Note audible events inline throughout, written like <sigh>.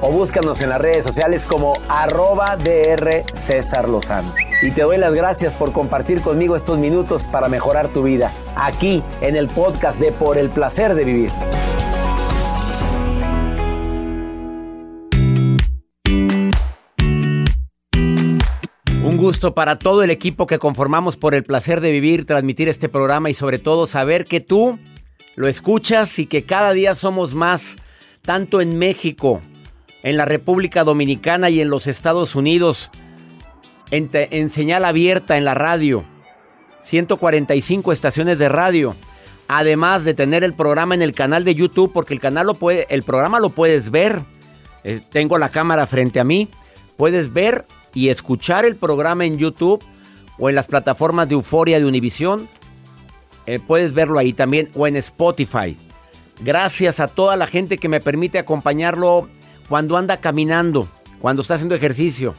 o búscanos en las redes sociales como arroba DR César Lozano y te doy las gracias por compartir conmigo estos minutos para mejorar tu vida, aquí en el podcast de Por el Placer de Vivir. Un gusto para todo el equipo que conformamos por el placer de vivir, transmitir este programa y sobre todo saber que tú lo escuchas y que cada día somos más, tanto en México, en la República Dominicana y en los Estados Unidos en, señal abierta en la radio. 145 estaciones de radio. Además de tener el programa en el canal de YouTube, porque el canal lo puede, el programa lo puedes ver. Eh, tengo la cámara frente a mí. Puedes ver y escuchar el programa en YouTube o en las plataformas de Euforia de Univisión. Eh, puedes verlo ahí también o en Spotify. Gracias a toda la gente que me permite acompañarlo cuando anda caminando, cuando está haciendo ejercicio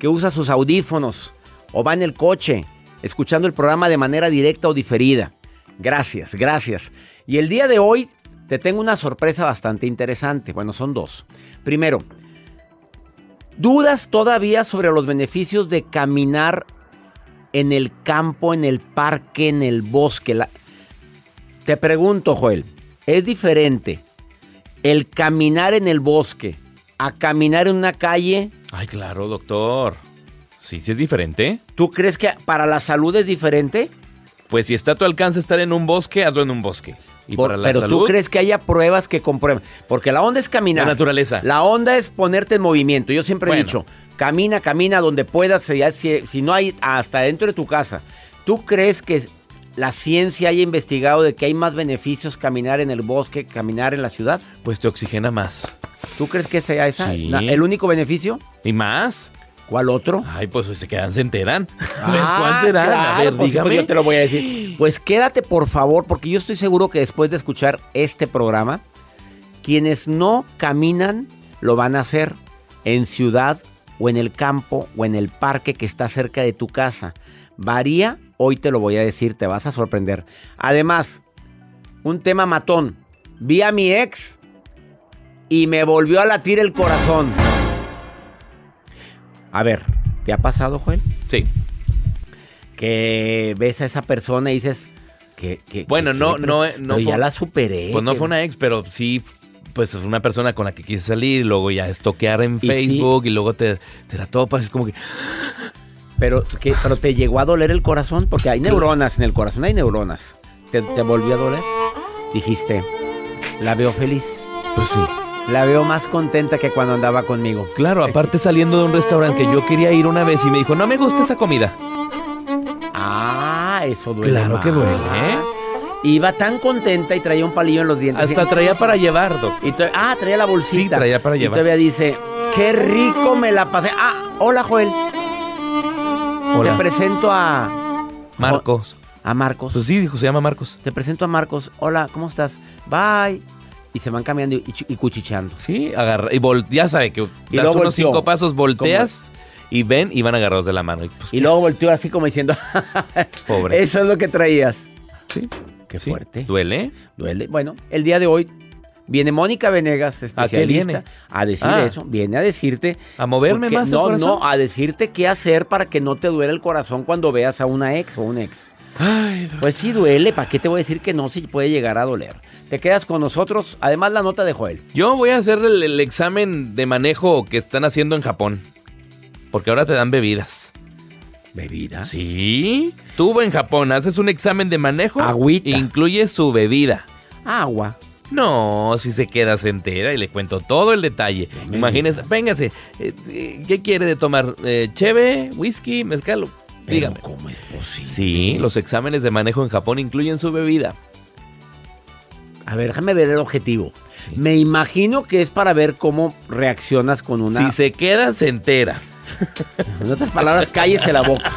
que usa sus audífonos o va en el coche escuchando el programa de manera directa o diferida. Gracias, gracias. Y el día de hoy te tengo una sorpresa bastante interesante. Bueno, son dos. Primero, ¿dudas todavía sobre los beneficios de caminar en el campo, en el parque, en el bosque? Te pregunto, Joel, ¿es diferente el caminar en el bosque a caminar en una calle Ay, claro, doctor. Sí, sí es diferente. ¿Tú crees que para la salud es diferente? Pues si está a tu alcance estar en un bosque, hazlo en un bosque. Y para la pero tú crees que haya pruebas que comprueben. Porque la onda es caminar. La naturaleza. La onda es ponerte en movimiento. Yo siempre he dicho, camina, camina donde puedas, si, si no hay hasta dentro de tu casa. ¿Tú crees que la ciencia haya investigado de que hay más beneficios caminar en el bosque que caminar en la ciudad? Pues te oxigena más. ¿Tú crees que sea esa el único beneficio? ¿Y más? ¿Cuál otro? Ay, pues se quedan, se enteran. <laughs> A ver, ¿cuál ah, será? a ver, pues, dígame. yo te lo voy a decir. Pues quédate, por favor, porque yo estoy seguro que después de escuchar este programa, quienes no caminan lo van a hacer en ciudad o en el campo o en el parque que está cerca de tu casa. Varía, hoy te lo voy a decir, te vas a sorprender. Además, un tema matón. Vi a mi ex y me volvió a latir el corazón. A ver, ¿te ha pasado, Joel? Sí. Que ves a esa persona y dices que... bueno, no, no, no, ya la superé. Pues no fue una ex, pero sí pues es una persona con la que quise salir, luego ya estoquear en Facebook y luego te, te la topas, es como que... Pero, ¿qué? pero te llegó a doler el corazón, porque hay neuronas en el corazón, hay neuronas. ¿Te, te volvió a doler? Dijiste, la veo feliz. Pues sí. La veo más contenta que cuando andaba conmigo. Claro, aparte saliendo de un restaurante que yo quería ir una vez y me dijo, no me gusta esa comida. Ah, eso duele. Claro que duele, ¿eh? Iba tan contenta y traía un palillo en los dientes. Hasta traía para llevar, doctor. ah, traía la bolsita. Sí, traía para llevar. Y todavía dice, qué rico me la pasé. Ah, hola, Joel. Hola. Te presento a... Marcos. A Marcos. Pues sí, dijo, se llama Marcos. Te presento a Marcos. Hola, ¿cómo estás? Bye y se van cambiando y, cuchicheando. Sí, agarra, y ya sabe que y das unos cinco pasos, volteas y ven y van agarrados de la mano. Y, pues, Y ¿qué luego haces? volteó así como diciendo, <laughs> Pobre. eso es lo que traías. Sí. Qué Sí. fuerte. ¿Duele? Duele. Bueno, el día de hoy viene Mónica Venegas, especialista, a decir Ah. eso. Viene a decirte. ¿A moverme porque- más el No, corazón? no, a decirte qué hacer para que no te duele el corazón cuando veas a una ex o un ex. Ay, Pues sí duele, ¿para qué te voy a decir que no si puede llegar a doler? Te quedas con nosotros, además la nota de Joel. Yo voy a hacer el, el examen de manejo que están haciendo en Japón. Porque ahora te dan bebidas. ¿Bebida? Sí. Tú en Japón haces un examen de manejo. Agüita. Incluye su bebida. Agua. No, si se queda entera y le cuento todo el detalle. Digas. véngase. eh, eh, ¿Qué quiere de tomar? Eh, ¿Cheve? ¿Whisky? ¿Mezcal? Pero Dígame. ¿Cómo es posible? Sí, los exámenes de manejo en Japón incluyen su bebida. A ver, déjame ver el objetivo. Sí. Me imagino que es para ver cómo reaccionas con una... Si se queda, se entera. <laughs> En otras palabras, cállese la boca.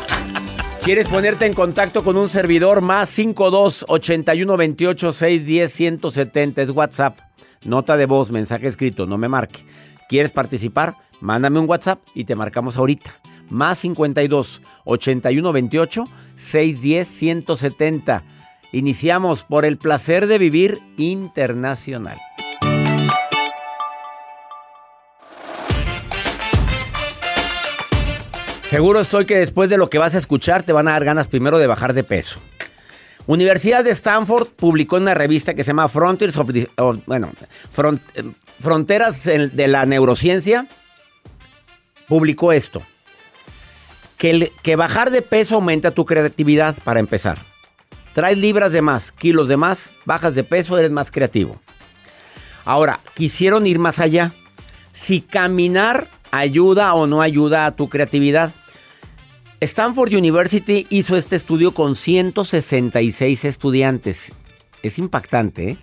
¿Quieres ponerte en contacto con un servidor? Más 52 81 28 610 170 es WhatsApp. Nota de voz, mensaje escrito, no me marque. ¿Quieres participar? Mándame un WhatsApp y te marcamos ahorita. Más 52 81 28 610 170. Iniciamos por el placer de vivir internacional. Seguro estoy que después de lo que vas a escuchar te van a dar ganas primero de bajar de peso. Universidad de Stanford publicó en una revista que se llama Frontiers of, the- bueno, Front- Fronteras de la Neurociencia. Publicó esto. Que, que bajar de peso aumenta tu creatividad para empezar. Traes libras de más, kilos de más, bajas de peso, eres más creativo. Ahora, quisieron ir más allá. Si caminar ayuda o no ayuda a tu creatividad. Stanford University hizo este estudio con 166 estudiantes. Es impactante, ¿eh?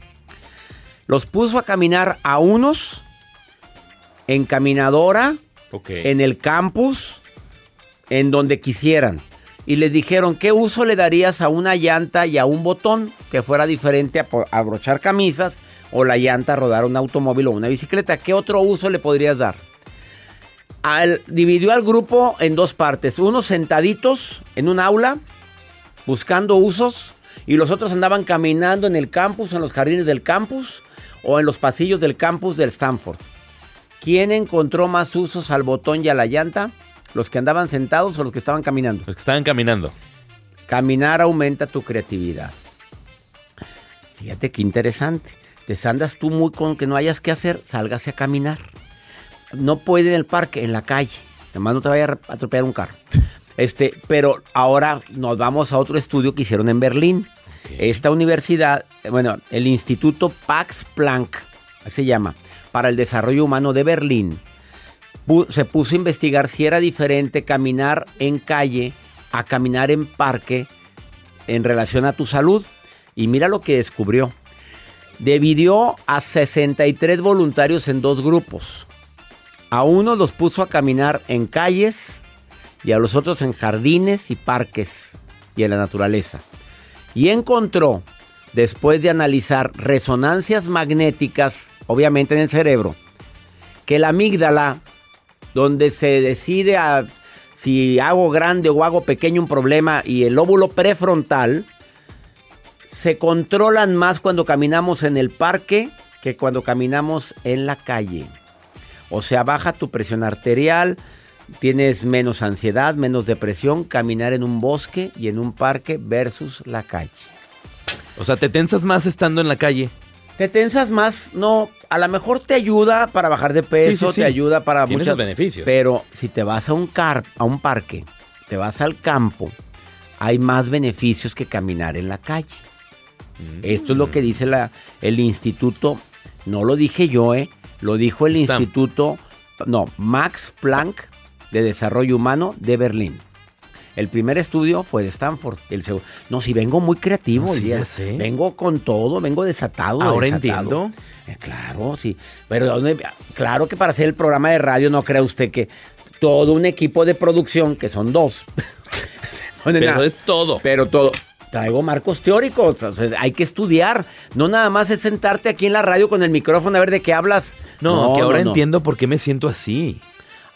Los puso a caminar a unos en caminadora, en el campus, en donde quisieran. Y les dijeron, ¿qué uso le darías a una llanta y a un botón que fuera diferente a abrochar camisas o la llanta a rodar un automóvil o una bicicleta? ¿Qué otro uso le podrías dar? Al- dividió al grupo en dos partes. Unos sentaditos en un aula buscando usos y los otros andaban caminando en el campus, en los jardines del campus o en los pasillos del campus del Stanford. ¿Quién encontró más usos al botón y a la llanta? ¿Los que andaban sentados o los que estaban caminando? Los que estaban caminando. Caminar aumenta tu creatividad. Fíjate qué interesante. Te andas tú muy con que no hayas que hacer, sálgase a caminar. No puede en el parque, en la calle. Además no te vaya a atropellar un carro. Este, pero ahora nos vamos a otro estudio que hicieron en Berlín. Esta universidad, bueno, el Instituto Pax Planck, así se llama, para el Desarrollo Humano de Berlín, se puso a investigar si era diferente caminar en calle a caminar en parque en relación a tu salud. Y mira lo que descubrió. Dividió a 63 voluntarios en dos grupos. A unos los puso a caminar en calles y a los otros en jardines y parques y en la naturaleza. Y encontró, después de analizar resonancias magnéticas, obviamente en el cerebro, que la amígdala, donde se decide a si hago grande o hago pequeño un problema, y el lóbulo prefrontal, se controlan más cuando caminamos en el parque que cuando caminamos en la calle. O sea, baja tu presión arterial, tienes menos ansiedad, menos depresión, caminar en un bosque y en un parque versus la calle. O sea, te tensas más estando en la calle. Te tensas más, no, a lo mejor te ayuda para bajar de peso, Sí, sí, sí. te ayuda para Tiene muchas sus beneficios. Pero si te vas a un car, a un parque, te vas al campo, hay más beneficios que caminar en la calle. Esto es lo que dice la, el instituto, no lo dije yo, eh, lo dijo el instituto, no, Max Planck de Desarrollo Humano de Berlín. El primer estudio fue de Stanford. El seg- no, si vengo muy creativo hoy sí, día. ya sé. Vengo con todo, vengo desatado. Ahora desatado. entiendo. Eh, claro, sí. Pero ¿dónde- claro que para hacer el programa de radio no crea usted que todo un equipo de producción, que son dos. <laughs> No, no, Pero nada. es todo. Pero todo. Traigo marcos teóricos. o sea, hay que estudiar. No nada más es sentarte aquí en la radio con el micrófono a ver de qué hablas. No, que ahora no, no. entiendo por qué me siento así.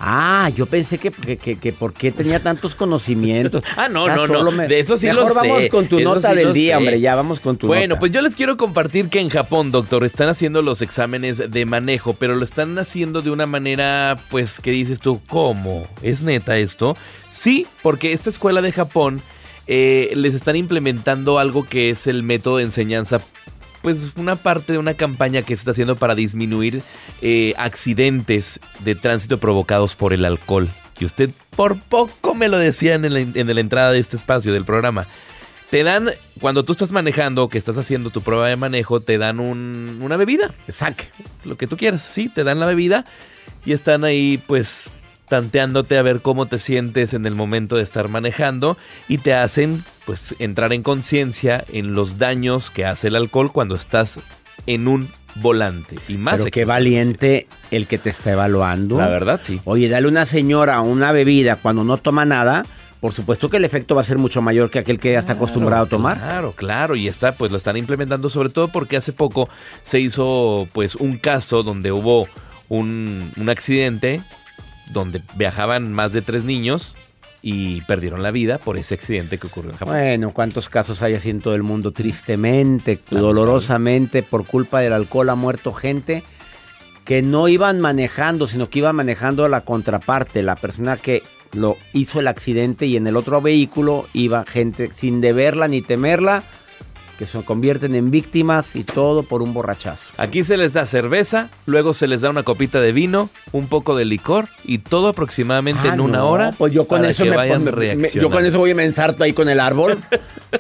Ah, yo pensé que, que, que, por qué tenía tantos conocimientos. <laughs> ah, no, no, no. De eso sí lo sé. vamos con tu nota del día, hombre. Ya vamos con tu bueno, pues yo les quiero compartir que en Japón, doctor, están haciendo los exámenes de manejo, pero lo están haciendo de una manera, pues, ¿qué dices tú? ¿Cómo? ¿Es neta esto? Sí, porque esta escuela de Japón eh, les están implementando algo que es el método de enseñanza pues una parte de una campaña que se está haciendo para disminuir eh, accidentes de tránsito provocados por el alcohol. Y usted por poco me lo decía en, la entrada de este espacio del programa. Te dan, cuando tú estás manejando, que estás haciendo tu prueba de manejo, te dan una bebida. Saque. Lo que tú quieras, sí, te dan la bebida y están ahí pues tanteándote a ver cómo te sientes en el momento de estar manejando y te hacen pues entrar en conciencia en los daños que hace el alcohol cuando estás en un volante y más Pero qué valiente el que te está evaluando. La verdad, sí. Oye, dale a una señora una bebida cuando no toma nada, por supuesto que el efecto va a ser mucho mayor que aquel que ya está acostumbrado a tomar. Claro, claro, y está, pues lo están implementando sobre todo porque hace poco se hizo pues un caso donde hubo un, un accidente donde viajaban más de tres niños y perdieron la vida por ese accidente que ocurrió en Japón. Bueno, ¿cuántos casos hay así en todo el mundo? Tristemente, dolorosamente, por culpa del alcohol ha muerto gente que no iban manejando, sino que iban manejando a la contraparte, la persona que lo hizo el accidente y en el otro vehículo iba gente sin deberla ni temerla que se convierten en víctimas y todo por un borrachazo. Aquí se les da cerveza, luego se les da una copita de vino, un poco de licor y todo aproximadamente en una hora. Pues yo con eso me, yo con eso voy a me ensarto ahí con el árbol. <laughs>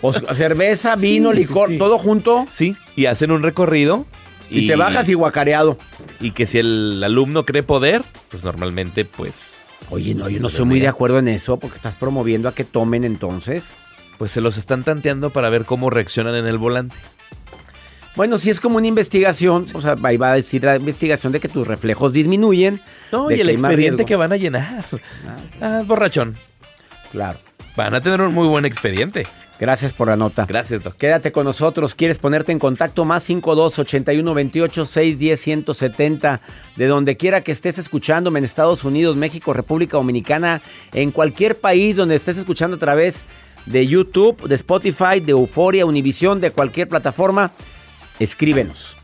Pues, cerveza, vino, licor, todo junto. Sí, y hacen un recorrido y, te bajas y guacareado. Y que si el alumno cree poder, pues normalmente pues Oye, no, yo no soy muy de acuerdo en eso porque estás promoviendo a que tomen entonces pues se los están tanteando para ver cómo reaccionan en el volante. Bueno, si es como una investigación, o sea, ahí va a decir la investigación de que tus reflejos disminuyen. No, y el expediente que van a llenar. Ah, ah, borrachón. Claro. Van a tener un muy buen expediente. Gracias por la nota. Gracias, doctor. Quédate con nosotros. ¿Quieres ponerte en contacto? Más 52 81 28 610 170. De donde quiera que estés escuchándome en Estados Unidos, México, República Dominicana, en cualquier país donde estés escuchando a través de YouTube, de Spotify, de Euforia, Univisión, de cualquier plataforma, escríbenos.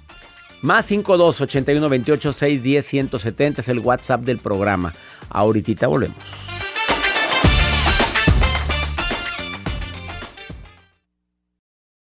Más 52 81 28 610 170 es el WhatsApp del programa. Ahorita volvemos.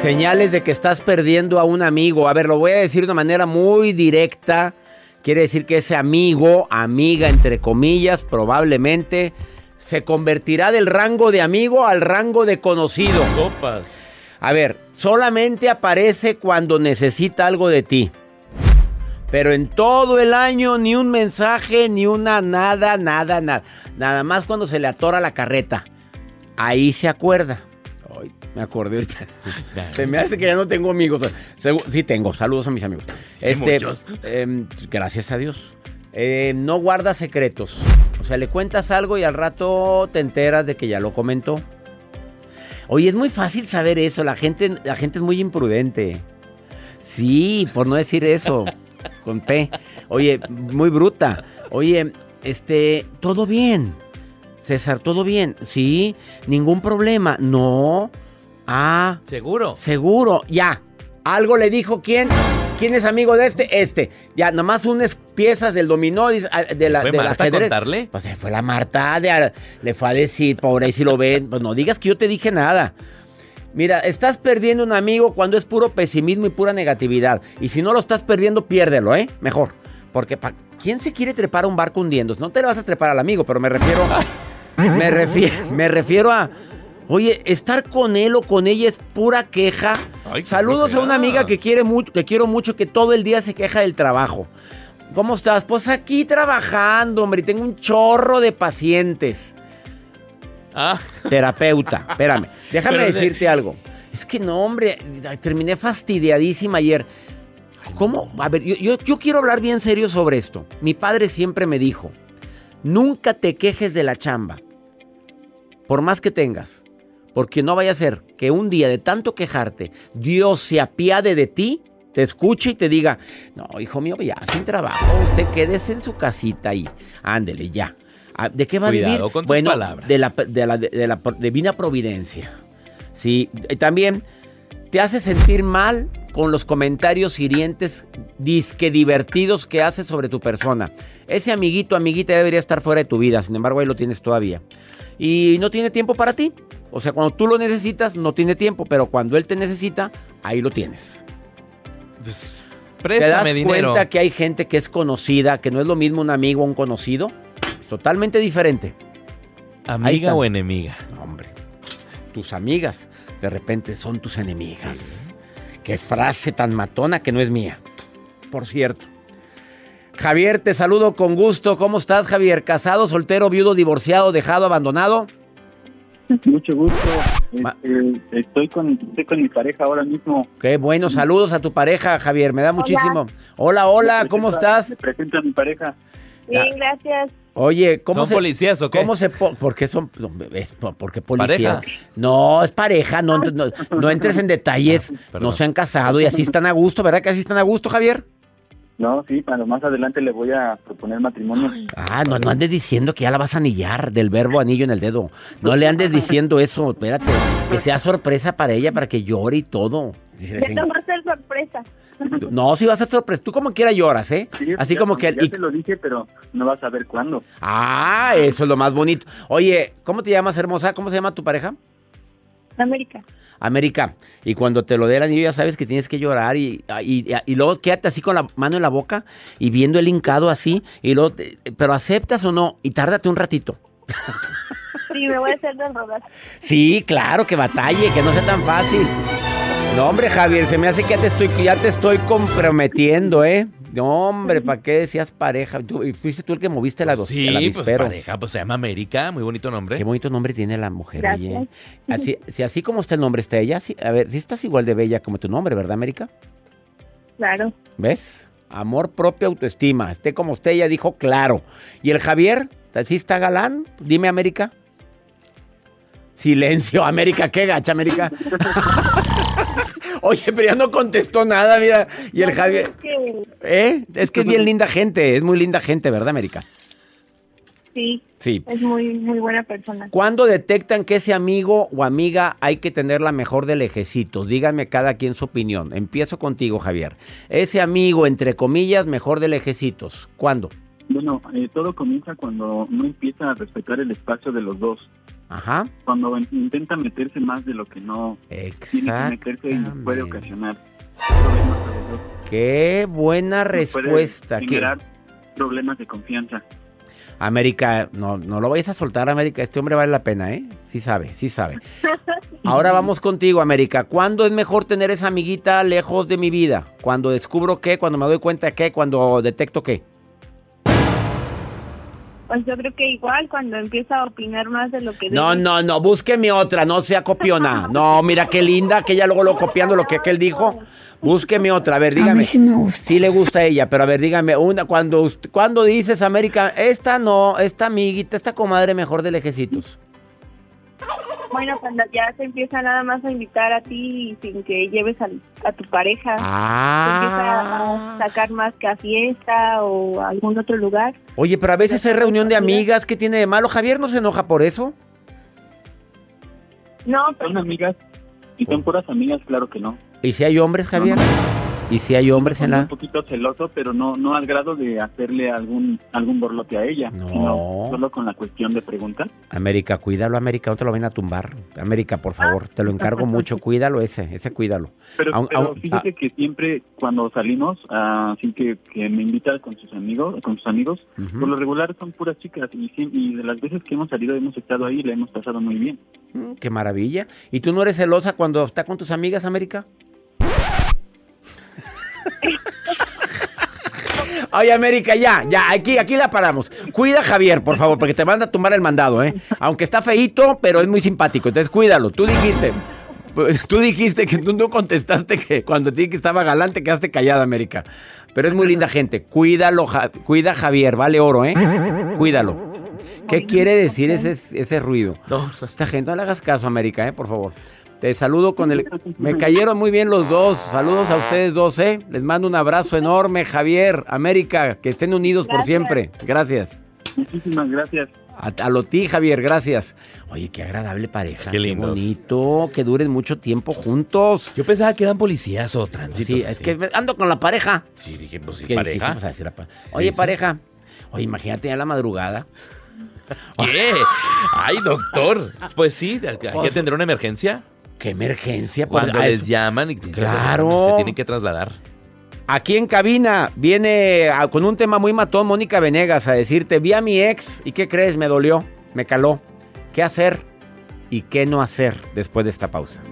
Señales de que estás perdiendo a un amigo. A ver, lo voy a decir de una manera muy directa. Quiere decir que ese amigo, amiga entre comillas, probablemente se convertirá del rango de amigo al rango de conocido. Sopas. A ver, solamente aparece cuando necesita algo de ti. Pero en todo el año ni un mensaje, ni una nada, nada, nada. Nada más cuando se le atora la carreta. Ahí se acuerda. Me acordé ahorita. <laughs> Se me hace que ya no tengo amigos. Sí tengo. Saludos a mis amigos. Este, em, gracias a Dios. Eh, no guarda secretos. O sea, le cuentas algo y al rato te enteras de que ya lo comentó. Oye, es muy fácil saber eso. La gente, la gente es muy imprudente. Sí, por no decir eso. Con P. Oye, muy bruta. Oye, este, todo bien. César, ¿todo bien? Sí, ningún problema. No. Ah. ¿Seguro? Seguro, ya. Algo le dijo quién. ¿Quién es amigo de este? Este. Ya, nomás unas piezas del dominó de la, ¿Fue de Marta a contarle? Pues fue la Marta, le fue a decir, pobre, ahí si lo ven. Pues no digas que yo te dije nada. Mira, estás perdiendo un amigo cuando es puro pesimismo y pura negatividad. Y si no lo estás perdiendo, piérdelo, ¿eh? Mejor. Porque pa- ¿quién se quiere trepar a un barco hundiéndose? No te le vas a trepar al amigo, pero me refiero. <laughs> me, refiero me refiero a. Oye, estar con él o con ella es pura queja. Ay, Saludos a una amiga que quiere mucho, que quiero mucho, que todo el día se queja del trabajo. ¿Cómo estás? Pues aquí trabajando, hombre, y tengo un chorro de pacientes. Ah, Terapeuta, <laughs> espérame. Déjame Pero de- decirte algo. Es que no, hombre, terminé fastidiadísima ayer. ¿Cómo? A ver, yo, yo- yo quiero hablar bien serio sobre esto. Mi padre siempre me dijo, nunca te quejes de la chamba, por más que tengas, porque no vaya a ser que un día de tanto quejarte, Dios se apiade de ti, te escuche y te diga, no, hijo mío, ya sin trabajo, usted quédese en su casita ahí, ándele ya. Ah, ¿De qué va a Cuidado vivir? con tus bueno, palabras. de la, de la- de la divina providencia. Sí, y también te hace sentir mal con los comentarios hirientes, disque divertidos que haces sobre tu persona. Ese amiguito, amiguita debería estar fuera de tu vida, sin embargo ahí lo tienes todavía. Y no tiene tiempo para ti. O sea, cuando tú lo necesitas, no tiene tiempo, pero cuando él te necesita, ahí lo tienes. pues, ¿Te das dinero. cuenta que hay gente que es conocida, que no es lo mismo un amigo o un conocido? Es totalmente diferente. Amiga o enemiga. No, hombre. Tus amigas de repente son tus enemigas. Qué frase tan matona que no es mía. Por cierto. Javier, te saludo con gusto. ¿Cómo estás, Javier? ¿Casado, soltero, viudo, divorciado, dejado, abandonado? Mucho gusto. Ma- Este, estoy, con, estoy con mi pareja ahora mismo. Qué bueno. Saludos a tu pareja, Javier. Me da muchísimo. Hola, hola, ¿cómo estás? Me presento a mi pareja. Bien, gracias. Oye, ¿cómo ¿Son se policías o qué? ¿Cómo se po- ¿Por qué son no, es po- porque policía? ¿Pareja? No, es pareja, no, no, no entres en detalles. Perdón. no se han casado y así están a gusto, ¿verdad que así están a gusto, Javier? No, sí, para más adelante le voy a proponer matrimonio. Ah, no, no andes diciendo que ya la vas a anillar del verbo anillo en el dedo. No le andes diciendo eso, espérate. Que sea sorpresa para ella, para que llore y todo. No va a ser sorpresa. No, si vas a sorpresa. Tú como quiera lloras, ¿eh? Sí, Así ya- como que... Ya y- te lo dije, pero no vas a ver cuándo. Ah, eso es lo más bonito. Oye, ¿cómo te llamas, hermosa? ¿Cómo se llama tu pareja? América. América. Y cuando te lo dé el anillo ya sabes que tienes que llorar y, y, y luego quédate así con la mano en la boca y viendo el hincado así. Y luego, te- pero aceptas o no y tárdate un ratito. <laughs> Sí, me voy a hacer de rogar. Sí, claro, que batalle, que no sea tan fácil. No, hombre, Javier, se me hace que ya te estoy, ya te estoy comprometiendo, ¿eh? No, hombre, ¿para qué decías pareja? Tú- y fuiste tú el que moviste la, Sí, el pues pareja, pues se llama América, muy bonito nombre. Qué bonito nombre tiene la mujer, Gracias. oye. Así, si así como está el nombre está ella, sí- a ver, si estás igual de bella como tu nombre, ¿verdad, América? Claro. ¿Ves? Amor propio, autoestima. Esté como usted, ella dijo claro. ¿Y el Javier? ¿Sí está galán? Dime, América. Silencio, América, qué gacha, América. <laughs> Oye, pero ya no contestó nada, mira. Y el No, Javier. es que ¿Eh? Es que es bien linda gente, es muy linda gente, ¿verdad, América? sí, Sí. es muy, muy buena persona. ¿Cuándo detectan que ese amigo o amiga hay que tener la mejor de lejecitos? Díganme cada quien su opinión. Empiezo contigo, Javier. Ese amigo, entre comillas, mejor de lejecitos. ¿Cuándo? Bueno, eh, todo comienza cuando no empieza a respetar el espacio de los dos. Ajá. Cuando in- intenta meterse más de lo que no tiene que meterse y puede ocasionar problemas. Qué buena puede respuesta. ¿Qué- generar problemas de confianza. América, no, no lo vayas a soltar, América. Este hombre vale la pena, ¿eh? Sí sabe, sí sabe. Ahora vamos contigo, América. ¿Cuándo es mejor tener esa amiguita lejos de mi vida? ¿Cuando descubro qué? ¿Cuando me doy cuenta qué? ¿Cuando detecto qué? Pues yo creo que igual cuando empieza a opinar más de lo que No, debe. no, no, búsqueme otra, no sea copiona. <laughs> No, mira qué linda, que ella luego lo copiando lo que aquel dijo. Búsqueme otra, a ver, dígame. sí me gusta. Sí le gusta a ella, pero a ver, dígame, una, cuando, cuando dices, América, esta no, esta amiguita, esta comadre mejor de lejecitos. <laughs> Bueno, cuando ya se empieza nada más a invitar a ti sin que lleves al- a, tu pareja. Se empieza Ah. a sacar más que a fiesta o a algún otro lugar. Oye, pero a veces hay reunión de amigas, ¿qué tiene de malo? Javier no se enoja por eso. No, ¿Son amigas? ¿Y son puras amigas? Claro que no. ¿Y si hay hombres, Javier? ¿Y si hay hombres en la...? Un poquito celoso, pero no no al grado de hacerle algún algún borlote a ella, no. sino solo con la cuestión de preguntar. América, cuídalo, América, no te lo ven a tumbar. América, por favor, te lo encargo <laughs> mucho, cuídalo ese, ese cuídalo. Pero, fíjate ah. que siempre cuando salimos, así que, que me invita con sus amigos, con sus amigos, por lo regular son puras chicas y, y, de las veces que hemos salido hemos estado ahí y le hemos pasado muy bien. Mm, qué maravilla. ¿Y tú no eres celosa cuando está con tus amigas, América? <laughs> Oye, América, ya, ya, aquí, aquí la paramos. Cuida a Javier, por favor, porque te manda a tumbar el mandado, ¿eh? Aunque está feito, pero es muy simpático. Entonces, cuídalo. Tú dijiste, tú dijiste que tú no contestaste que cuando te dije que estaba galante quedaste callada, América. Pero es muy linda gente. Cuídalo, cuida a Javier, vale oro, ¿eh? Cuídalo. ¿Qué quiere decir ese, ese ruido? No, esta gente, no le hagas caso, América, ¿eh? Por favor. Te saludo con el... Me cayeron muy bien los dos. Saludos a ustedes dos, ¿eh? Les mando un abrazo enorme, Javier, América, que estén unidos por siempre. Gracias. Muchísimas gracias. A, lo ti, Javier, gracias. Oye, qué agradable pareja. Qué, lindo. bonito, que duren mucho tiempo juntos. Yo pensaba que eran policías o tránsito. Sí, es que ando con la pareja. Sí, dije, pues sí, pareja. Oye, pareja. Oye, imagínate ya la madrugada. ¿Qué? Ay, doctor. Pues sí, hay que pues tendrá una emergencia. ¿Qué emergencia? Pues, Cuando les llaman y claro. se tienen que trasladar. Aquí en cabina viene con un tema muy matón Mónica Venegas a decirte, vi a mi ex y ¿qué crees? Me dolió, me caló. ¿Qué hacer y qué no hacer después de esta pausa?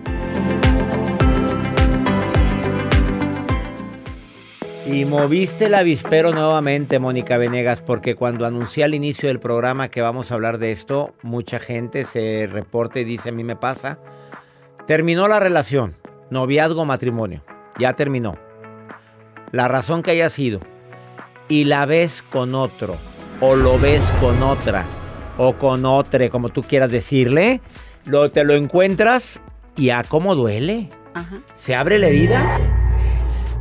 Y moviste el avispero nuevamente, Mónica Venegas, porque cuando anuncié al inicio del programa que vamos a hablar de esto, mucha gente se reporta y dice, a mí me pasa Terminó la relación, noviazgo, matrimonio. Ya terminó. La razón que haya sido. Y la ves con otro. O lo ves con otra. O con otra, como tú quieras decirle. Lo, te lo encuentras y a cómo duele. Se abre la herida.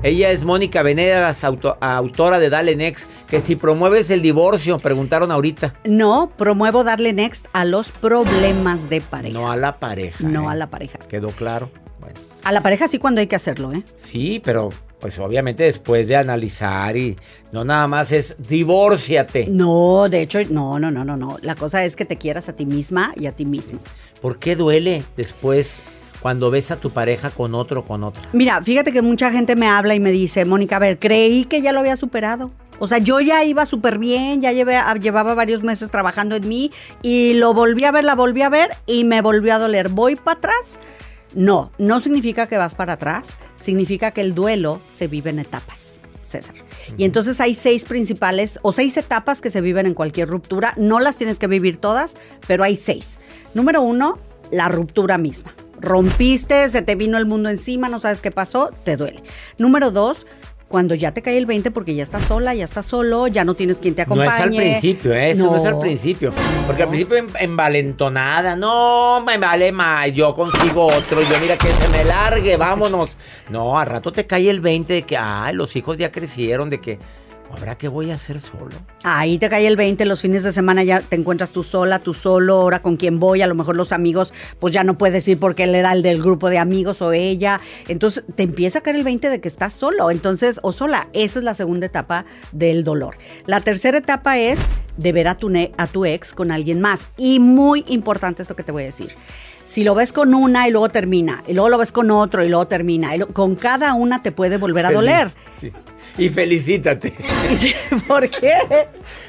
Ella es Mónica Venegas, autora de Dale Next, que si promueves el divorcio, preguntaron ahorita. No, promuevo darle next a los problemas de pareja. No a la pareja. No ¿eh? a la pareja. Quedó claro. Bueno. A la pareja sí cuando hay que hacerlo, ¿eh? Sí, pero pues obviamente después de analizar y no nada más es divórciate. No, de hecho, no, no, no, no, no. La cosa es que te quieras a ti misma y a ti mismo. ¿Por qué duele después cuando ves a tu pareja con otro con otra? Mira, fíjate que mucha gente me habla y me dice, Mónica, a ver, creí que ya lo había superado. O sea, yo ya iba súper bien, ya llevaba varios meses trabajando en mí y lo volví a ver, la volví a ver y me volvió a doler. ¿Voy para atrás? No, no significa que vas para atrás, significa que el duelo se vive en etapas. César. Y entonces hay seis principales o seis etapas que se viven en cualquier ruptura. No las tienes que vivir todas, pero hay seis. Número uno, la ruptura misma rompiste, se te vino el mundo encima, no sabes qué pasó, te duele. Número dos, cuando ya te cae el 20 porque ya estás sola, ya estás solo, ya no tienes quien te acompañe. No es al principio, ¿eh? eso no, es al principio. Porque al principio envalentonada, no, me vale más, yo consigo otro, yo mira que se me largue, vámonos. <laughs> No, al rato te cae el 20 de que, ay, los hijos ya crecieron, de que ¿Habrá que voy a hacer solo? Ahí te cae el 20, los fines de semana ya te encuentras tú sola, tú solo, ahora con quién voy, a lo mejor los amigos, pues ya no puedes ir porque él era el del grupo de amigos o ella. Entonces te empieza a caer el 20 de que estás solo, entonces, o sola. Esa es la segunda etapa del dolor. La tercera etapa es de ver a tu, a tu ex con alguien más. Y muy importante esto que te voy a decir si lo ves con una y luego termina, y luego lo ves con otro y luego termina, con cada una te puede volver a doler. Sí. Y felicítate. <laughs> ¿Por qué?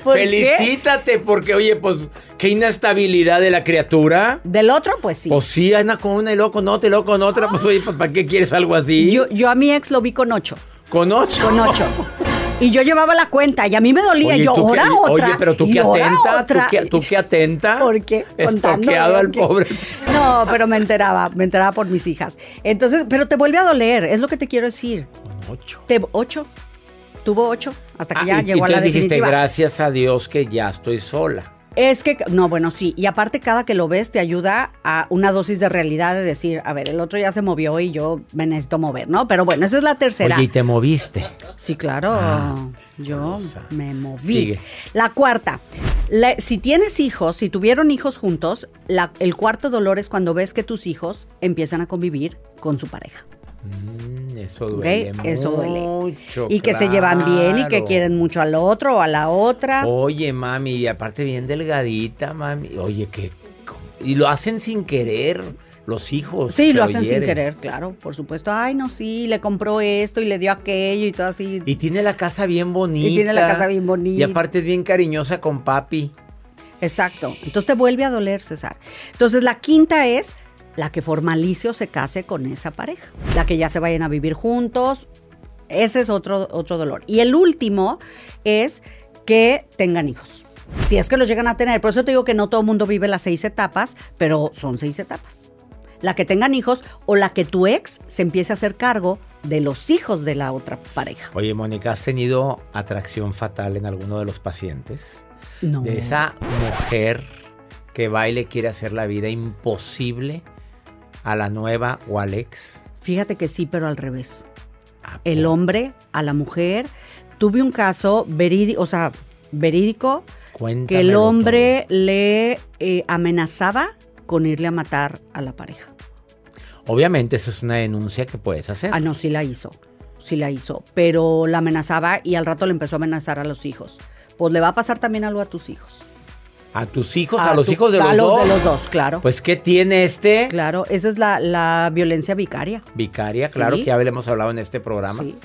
felicítate porque, oye, pues, qué inestabilidad de la criatura. Del otro, pues sí. Pues sí, anda con una y luego con otra y luego con otra. Pues, oye, ¿para qué quieres algo así? Yo, yo a mi ex lo vi con ocho. ¿Con ocho? Con ocho. Y yo llevaba la cuenta y a mí me dolía. yo, ahora otra. Oye, pero tú qué atenta. Tú qué, tú qué atenta. <laughs> ¿Por qué? Estoqueado al pobre. No, pero me enteraba. Me enteraba por mis hijas. Entonces, pero te vuelve a doler. Es lo que te quiero decir. Con ocho. Te, ocho tuvo ocho hasta que ah, ya llegó a la definitiva. dijiste, gracias a Dios que ya estoy sola. Es que, no, bueno, sí. Y aparte, cada que lo ves te ayuda a una dosis de realidad de decir, a ver, el otro ya se movió y yo me necesito mover, ¿no? Pero bueno, esa es la tercera. Oye, ¿y te moviste? Sí, claro. Ah, yo me moví. La cuarta. si tienes hijos, si tuvieron hijos juntos, el cuarto dolor es cuando ves que tus hijos empiezan a convivir con su pareja. Mm, Eso duele Eso duele. Y que se llevan bien y que quieren mucho al otro o a la otra. Oye, mami, y aparte bien delgadita, mami. Oye, que... Y lo hacen sin querer los hijos. Sí, lo hacen sin querer, claro, por supuesto. Ay, no, sí, le compró esto y le dio aquello y todo así. Y tiene la casa bien bonita. Y tiene la casa bien bonita. Y aparte es bien cariñosa con papi. Exacto. Entonces te vuelve a doler, César. Entonces la quinta es la que formalice o se case con esa pareja. La que ya se vayan a vivir juntos. Ese es otro, otro dolor. Y el último es que tengan hijos. Si es que los llegan a tener. Por eso te digo que no todo el mundo vive las seis etapas, pero son seis etapas la que tengan hijos o la que tu ex se empiece a hacer cargo de los hijos de la otra pareja. Oye, Mónica, ¿has tenido atracción fatal en alguno de los pacientes? No. De esa mujer que va y le quiere hacer la vida imposible a la nueva o al ex. Fíjate que sí, pero al revés. El hombre a la mujer. Tuve un caso verídico, o sea, verídico, que el hombre le eh, amenazaba con irle a matar a la pareja. Obviamente eso es una denuncia que puedes hacer. Ah, no, sí la hizo, sí la hizo, pero la amenazaba y al rato le empezó a amenazar a los hijos. Pues le va a pasar también algo a tus hijos. ¿A tus hijos? ¿A, los hijos de los dos? A los de los dos, claro. Pues, ¿qué tiene este? Claro, esa es la, violencia vicaria. Vicaria, claro, que ya hemos hablado en este programa. Sí,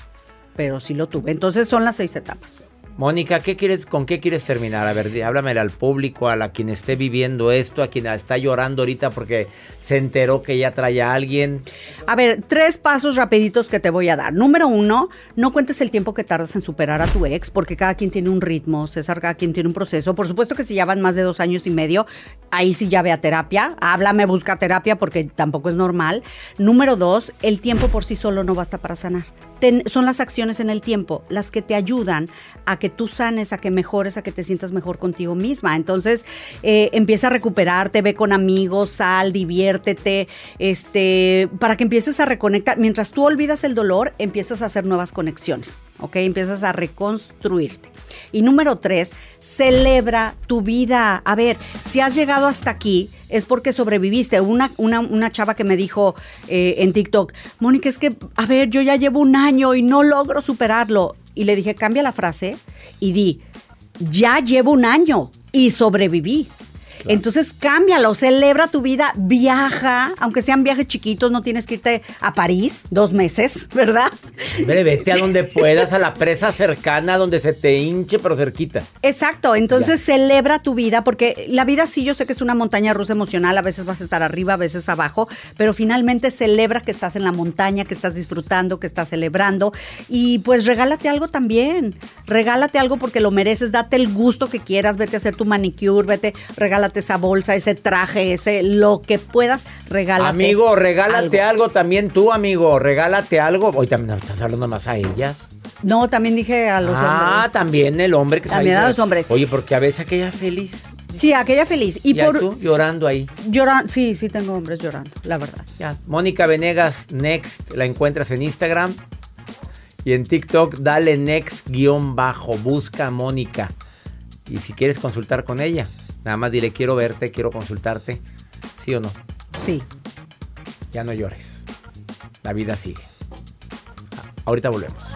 pero sí lo tuve. Entonces son las seis etapas. Mónica, ¿qué quieres, ¿con qué quieres terminar? A ver, háblame al público, a la quien esté viviendo esto, a quien está llorando ahorita porque se enteró que ya trae a alguien. A ver, tres pasos rapiditos que te voy a dar. Número uno, no cuentes el tiempo que tardas en superar a tu ex, porque cada quien tiene un ritmo, César, cada quien tiene un proceso. Por supuesto que si ya van más de dos años y medio, ahí sí ya ve a terapia. Háblame, busca terapia, porque tampoco es normal. Número dos, el tiempo por sí solo no basta para sanar son las acciones en el tiempo las que te ayudan a que tú sanes, a que mejores, a que te sientas mejor contigo misma. Entonces, eh, empieza a recuperarte, ve con amigos, sal, diviértete, este, para que empieces a reconectar. Mientras tú olvidas el dolor, empiezas a hacer nuevas conexiones, ¿ok? Empiezas a reconstruirte. Y número tres, celebra tu vida. A ver, si has llegado hasta aquí, es porque sobreviviste. Una, una, chava que me dijo eh, en TikTok, Mónica, es que, a ver, yo ya llevo un año y no logro superarlo. Y le dije, cambia la frase y di, ya llevo un año y sobreviví. Entonces cámbialo, celebra tu vida, viaja, aunque sean viajes chiquitos, no tienes que irte a París dos meses, <laughs> ¿verdad? vete a donde puedas, a la presa cercana, donde se te hinche, pero cerquita. Exacto, entonces celebra tu vida, porque la vida sí yo sé que es una montaña rusa emocional, a veces vas a estar arriba, a veces abajo, pero finalmente celebra que estás en la montaña, que estás disfrutando, que estás celebrando y pues regálate algo también, regálate algo porque lo mereces, date el gusto que quieras, vete a hacer tu manicure, vete, regálate esa bolsa, ese traje, ese lo que puedas, regálate. Amigo, regálate algo. también tú, amigo, regálate algo. Hoy también estás hablando más a ellas. No, también dije a los ah, hombres. Ah, también el hombre que También a los hombres. Oye, porque a veces aquella feliz. Sí, aquella feliz. Y, por tú llorando ahí. Llorando, sí, sí tengo hombres llorando, la verdad. Ya. Mónica Venegas Next la encuentras en Instagram y en TikTok dale next guion bajo, busca Mónica. Y si quieres consultar con ella, Nada más dile, quiero verte, quiero consultarte. ¿Sí o no? Sí. Ya no llores. La vida sigue. Ahorita volvemos.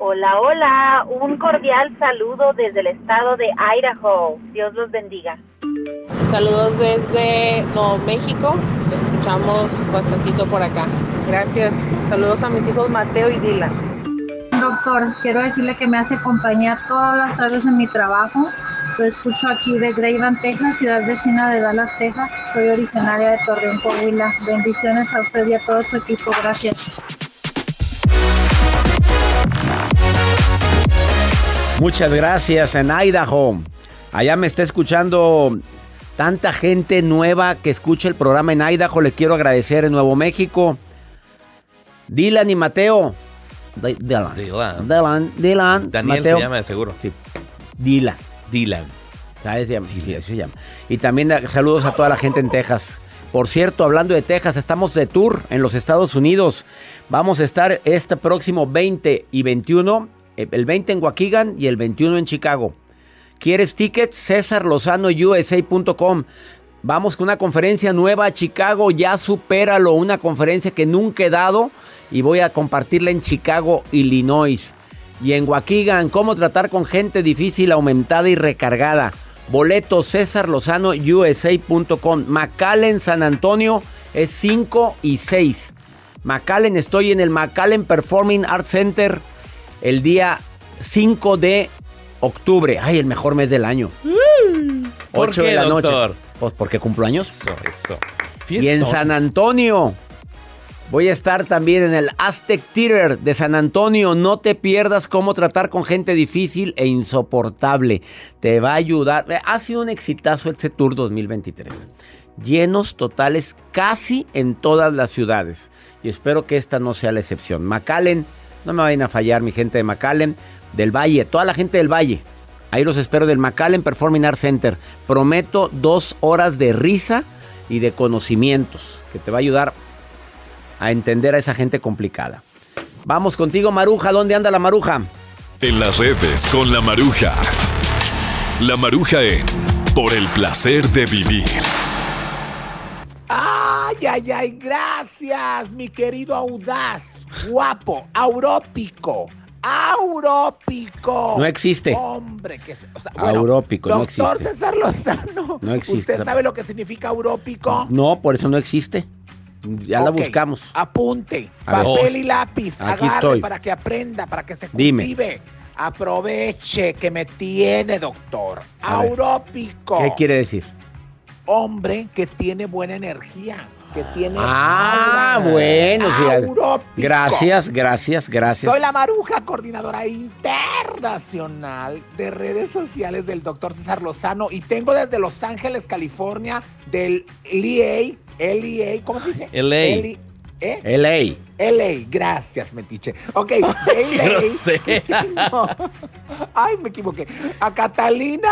Hola, hola, un cordial saludo desde el estado de Idaho. Dios los bendiga. Saludos desde Nuevo México. Los escuchamos bastantito por acá. Gracias. Saludos a mis hijos Mateo y Dylan. Doctor, quiero decirle que me hace compañía todas las tardes en mi trabajo. Lo escucho aquí de Greyvan, Texas, ciudad vecina de Dallas, Texas. Soy originaria de Torreón, Coahuila. Bendiciones a usted y a todo su equipo. Gracias. Muchas gracias en Idaho. Allá me está escuchando Tanta gente nueva que escucha el programa en Idaho, le quiero agradecer en Nuevo México. Dylan y Mateo. Dylan. Dylan. Dylan. Daniel se llama de seguro. Sí. Dylan. Dylan. ¿Sabes? Sí, sí, así se llama. Y también saludos a toda la gente en Texas. Por cierto, hablando de Texas, estamos de tour en los Estados Unidos. Vamos a estar este próximo 20 y 21, eh, el 20 en Waukegan y el 21 en Chicago. ¿Quieres tickets? César Lozano USA.com. Vamos con una conferencia nueva a Chicago, ya supéralo, una conferencia que nunca he dado y voy a compartirla en Chicago, Illinois. Y en Waukegan, cómo tratar con gente difícil, aumentada y recargada. Boleto César Lozano USA.com. McAllen San Antonio es 5 y 6. McAllen, estoy en el McAllen Performing Arts Center el día 5 de octubre. Ay, el mejor mes del año. 8 qué, de la doctor? noche. Pues porque cumplo años. Eso, eso. Y en. San Antonio. Voy a estar también en el Aztec Theater de San Antonio. No te pierdas cómo tratar con gente difícil e insoportable. Te va a ayudar. Ha sido un exitazo este Tour 2023. Llenos totales casi en todas las ciudades. Y espero que esta no sea la excepción. McAllen, no me vayan a fallar mi gente de McAllen, del Valle, toda la gente del Valle. Ahí los espero del McAllen Performing Arts Center. Prometo dos horas de risa y de conocimientos que te va a ayudar a entender a esa gente complicada. Vamos contigo, Maruja. ¿Dónde anda la Maruja? En las redes con la Maruja. La Maruja en Por el placer de vivir. Ay, ay, ay, gracias, mi querido audaz, guapo, aurópico, aurópico. No existe. Hombre, que o sea, bueno, Aurópico, no doctor existe. César Lozano. No existe. ¿Usted sabe lo que significa aurópico? No, por eso no existe. Ya la buscamos. Apunte, A ver. papel y lápiz, Aquí agarre estoy. para que aprenda, para que se Dime. cultive. Aproveche que me tiene, doctor. A ver. Aurópico. ¿Qué quiere decir? Hombre que tiene buena energía, que tiene Ah, aura. bueno, sí. Gracias, gracias, gracias. Soy la Maruja, coordinadora internacional de redes sociales del doctor César Lozano y tengo desde Los Ángeles, California, del LEA, LEA, ¿cómo se dice? LA. ¿Eh? LA. LA, gracias, Metiche. Ok, de <laughs> LA. <laughs> No. Ay, me equivoqué. A Catalina,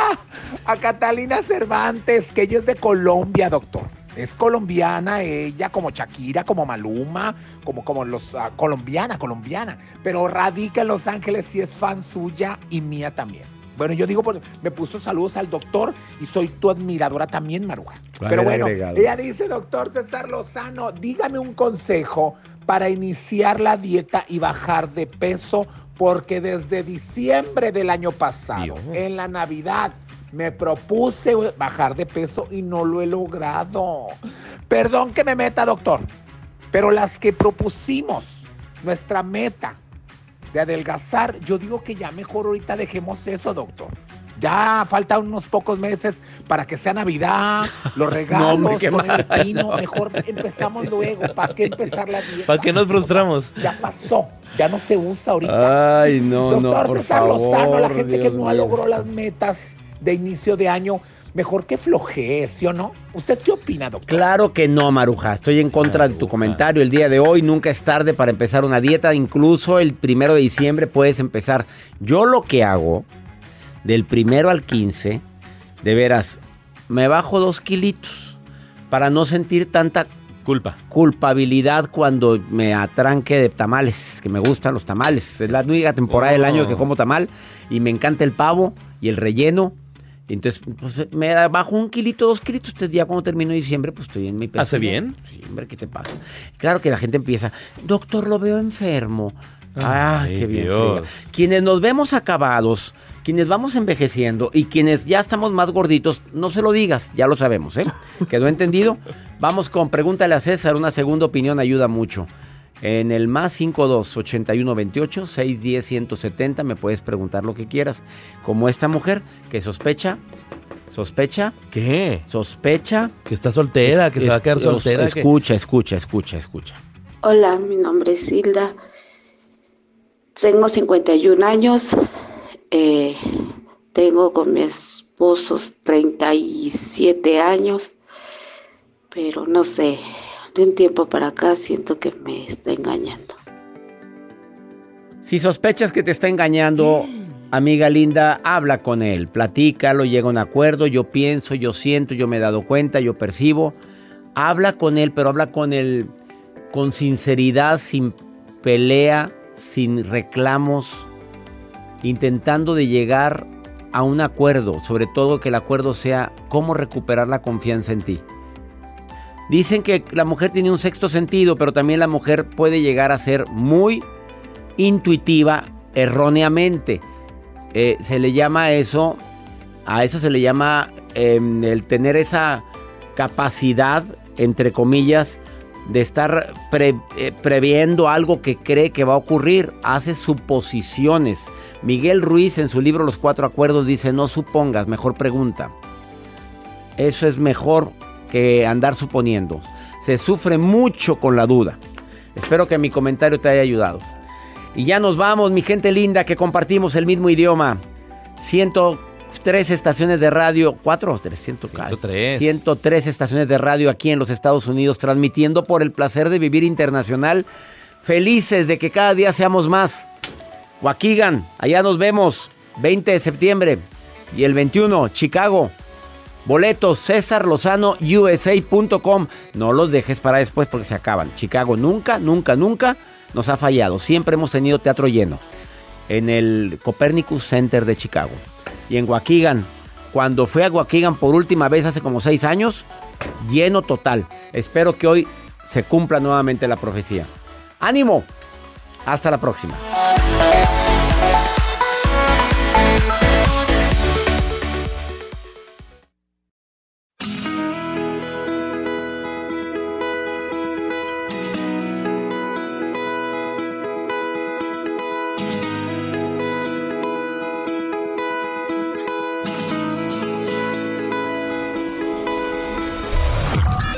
a Catalina Cervantes, que ella es de Colombia, doctor. Es colombiana ella, como Shakira, como Maluma, como, como los ah, colombiana, colombiana. Pero radica en Los Ángeles y es fan suya y mía también. Bueno, yo digo, pues, me puso saludos al doctor y soy tu admiradora también, Maruja. Vale, Pero bueno, agregados. ella dice, doctor César Lozano, dígame un consejo para iniciar la dieta y bajar de peso, porque desde diciembre del año pasado, Dios. en la Navidad, me propuse bajar de peso y no lo he logrado. Perdón que me meta, doctor, pero las que propusimos, nuestra meta de adelgazar, yo digo que ya mejor ahorita dejemos eso, doctor. Ya faltan unos pocos meses para que sea Navidad, los <laughs> regalos, hombre, qué con el pino. Mejor empezamos luego. ¿Para qué empezar la dieta? ¿Para qué nos frustramos? Ya pasó, ya no se usa ahorita. Ay, no, no, Doctor por César favor. Lozano, la gente Dios que no mío. logró las metas de inicio de año, mejor que flojee, ¿sí o no? ¿Usted qué opina, doctor? Claro que no, Maruja. Estoy en contra de tu comentario el día de hoy. Nunca es tarde para empezar una dieta. Incluso el primero de diciembre puedes empezar. Yo lo que hago, del primero al 15, de veras, me bajo dos kilitos para no sentir tanta Culpa. culpabilidad cuando me atranque de tamales, que me gustan los tamales. Es la única temporada del año que como tamal y me encanta el pavo y el relleno. Entonces, pues, me bajo un kilito, dos kilitos. Entonces, ya cuando termino diciembre, pues estoy en mi peso. ¿Hace bien? Sí, hombre, ¿qué te pasa? Claro que la gente empieza, doctor, lo veo enfermo. Ah, Ay, qué bien. Quienes nos vemos acabados, quienes vamos envejeciendo y quienes ya estamos más gorditos, no se lo digas, ya lo sabemos, ¿eh? ¿Quedó entendido? Vamos con pregúntale a César, una segunda opinión ayuda mucho. En el más 52 81 28 610 170 me puedes preguntar lo que quieras. Como esta mujer que sospecha, sospecha, ¿Qué? sospecha. Que está soltera, que se va a quedar soltera. que- Escucha, escucha, escucha, escucha. Hola, mi nombre es Hilda. Tengo 51 años. eh, tengo con mi esposo 37 años. Pero no sé, de un tiempo para acá siento que me está engañando. Si sospechas que te está engañando, amiga linda, habla con él, platícalo, llega a un acuerdo, yo pienso, yo siento, yo me he dado cuenta, yo percibo. habla con él, pero habla con él con sinceridad, sin pelea, sin reclamos, intentando de llegar a un acuerdo, sobre todo que el acuerdo sea cómo recuperar la confianza en ti. Dicen que la mujer tiene un sexto sentido, pero también la mujer puede llegar a ser muy intuitiva erróneamente. Eh, se le llama eso, a eso se le llama em, el tener esa capacidad, entre comillas, de estar eh, previendo algo que cree que va a ocurrir, hace suposiciones. Miguel Ruiz en su libro Los Cuatro Acuerdos dice, no supongas, mejor pregunta. Eso es mejor que andar suponiendo. Se sufre mucho con la duda. Espero que mi comentario te haya ayudado. Y ya nos vamos, mi gente linda, que compartimos el mismo idioma. 103 estaciones de radio, ¿cuatro o 103. 103 estaciones de radio aquí en los Estados Unidos, transmitiendo por el placer de vivir internacional. Felices de que cada día seamos más. Waukegan, allá nos vemos. 20 de septiembre. Y el 21, Chicago. Boletos César Lozano USA.com. No los dejes para después porque se acaban. Chicago nunca, nunca, nunca nos ha fallado. Siempre hemos tenido teatro lleno. En el Copernicus Center de Chicago. Y en Waukegan. Cuando fue a Waukegan por última vez hace como seis años, lleno total. Espero que hoy se cumpla nuevamente la profecía. ¡Ánimo! Hasta la próxima.